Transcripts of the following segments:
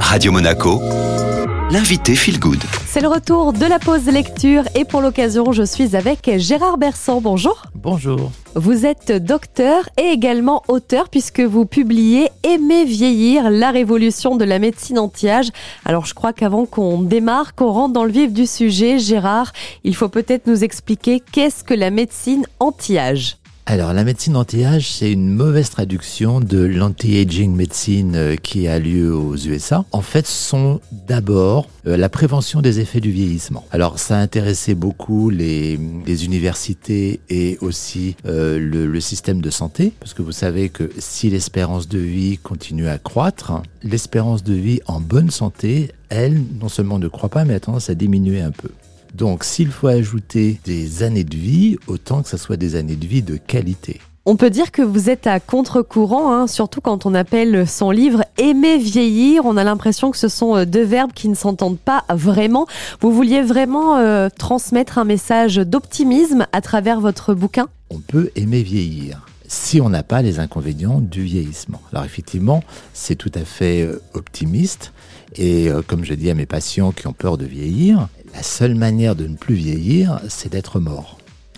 Radio Monaco, l'invité Feel Good. C'est le retour de la pause lecture et pour l'occasion, je suis avec Gérard Bersan. Bonjour. Bonjour. Vous êtes docteur et également auteur puisque vous publiez Aimer vieillir, la révolution de la médecine anti-âge. Alors je crois qu'avant qu'on démarre, qu'on rentre dans le vif du sujet, Gérard, il faut peut-être nous expliquer qu'est-ce que la médecine anti-âge. Alors, la médecine anti-âge, c'est une mauvaise traduction de l'anti-aging médecine euh, qui a lieu aux USA. En fait, sont d'abord euh, la prévention des effets du vieillissement. Alors, ça a intéressé beaucoup les, universités et aussi euh, le, le système de santé, parce que vous savez que si l'espérance de vie continue à croître, l'espérance de vie en bonne santé, elle, non seulement ne croît pas, mais a tendance à diminuer un peu. Donc s'il faut ajouter des années de vie, autant que ce soit des années de vie de qualité. On peut dire que vous êtes à contre-courant, hein, surtout quand on appelle son livre Aimer vieillir. On a l'impression que ce sont euh, deux verbes qui ne s'entendent pas vraiment. Vous vouliez vraiment euh, transmettre un message d'optimisme à travers votre bouquin? On peut aimer vieillir si on n'a pas les inconvénients du vieillissement. Alors effectivement, c'est tout à fait euh, optimiste. Et comme je dis à mes patients qui ont peur de vieillir, la seule manière de ne plus vieillir, c'est d'être mort.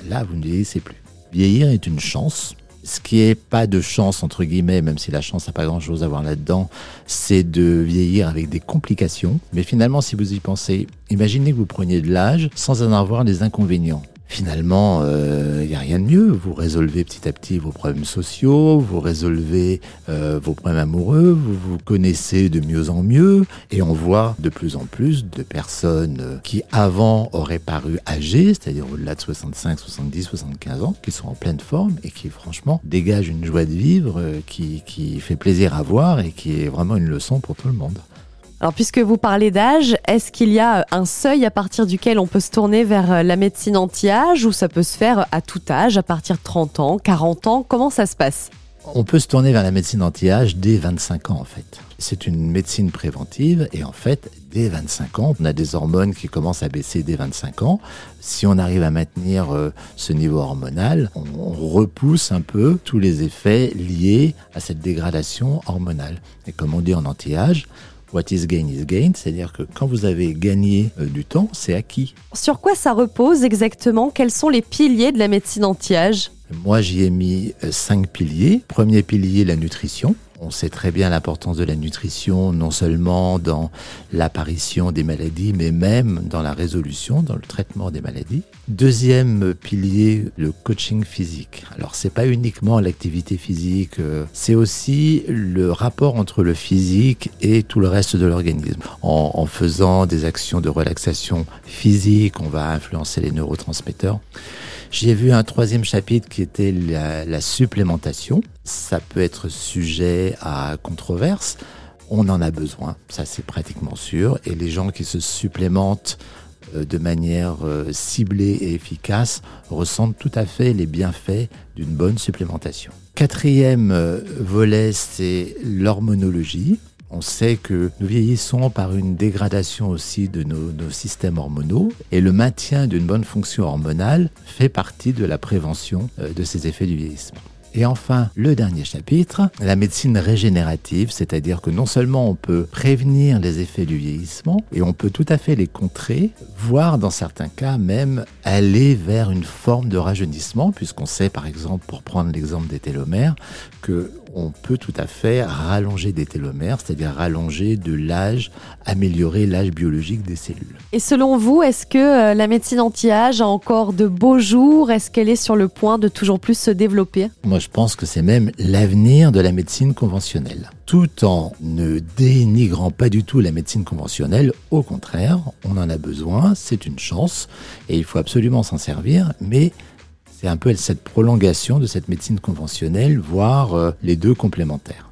Là, vous ne vieillissez plus. Vieillir est une chance. Ce qui n'est pas de chance, entre guillemets, même si la chance n'a pas grand-chose à voir là-dedans, c'est de vieillir avec des complications. Mais finalement, si vous y pensez, imaginez que vous preniez de l'âge sans en avoir les inconvénients. Finalement, il euh, n'y a rien de mieux. Vous résolvez petit à petit vos problèmes sociaux, vous résolvez euh, vos problèmes amoureux, vous vous connaissez de mieux en mieux, et on voit de plus en plus de personnes euh, qui avant auraient paru âgées, c'est-à-dire au-delà de 65, 70, 75 ans, qui sont en pleine forme et qui franchement dégagent une joie de vivre qui, qui fait plaisir à voir et qui est vraiment une leçon pour tout le monde. Alors, puisque vous parlez d'âge, est-ce qu'il y a un seuil à partir duquel on peut se tourner vers euh, la médecine anti-âge ou ça peut se faire à tout âge, à partir de 30 ans, 40 ans? Comment ça se passe? On peut se tourner vers la médecine anti-âge dès 25 ans en fait. C'est une médecine préventive et en fait, dès 25 ans, on a des hormones qui commencent à baisser dès 25 ans. Si on arrive à maintenir euh, ce niveau hormonal, on, repousse un peu tous les effets liés à cette dégradation hormonale. Et comme on dit en anti-âge, What is gain is gain, c'est-à-dire que quand vous avez gagné euh, du temps, c'est acquis. Sur quoi ça repose exactement? Quels sont les piliers de la médecine anti-âge? Moi, j'y ai mis euh, cinq piliers. Premier pilier, la nutrition. On sait très bien l'importance de la nutrition, non seulement dans l'apparition des maladies, mais même dans la résolution, dans le traitement des maladies. Deuxième pilier, le coaching physique. Alors, c'est pas uniquement l'activité physique, euh, c'est aussi le rapport entre le physique et tout le reste de l'organisme. En, en faisant des actions de relaxation physique, on va influencer les neurotransmetteurs. J'ai vu un troisième chapitre qui était la, supplémentation. Ça peut être sujet à controverse. On en a besoin, ça c'est pratiquement sûr. Et les gens qui se supplémentent euh, de manière euh, ciblée et efficace ressentent tout à fait les bienfaits d'une bonne supplémentation. Quatrième euh, volet, c'est l'hormonologie. On sait que nous vieillissons par une dégradation aussi de nos, systèmes hormonaux et le maintien d'une bonne fonction hormonale fait partie de la prévention de ces effets du vieillissement. Et enfin, le dernier chapitre, la médecine régénérative, c'est-à-dire que non seulement on peut prévenir les effets du vieillissement, et on peut tout à fait les contrer, voire dans certains cas même aller vers une forme de rajeunissement, puisqu'on sait par exemple, pour prendre l'exemple des télomères, que on peut tout à fait rallonger des télomères, c'est-à-dire rallonger de l'âge, améliorer l'âge biologique des cellules. Et selon vous, est-ce que euh, la médecine anti-âge a encore de beaux jours? Est-ce qu'elle est sur le point de toujours plus se développer? Moi, je pense que c'est même l'avenir de la médecine conventionnelle. Tout en ne dénigrant pas du tout la médecine conventionnelle, au contraire, on en a besoin, c'est une chance, et il faut absolument s'en servir, mais c'est un peu cette prolongation de cette médecine conventionnelle, voire euh, les deux complémentaires.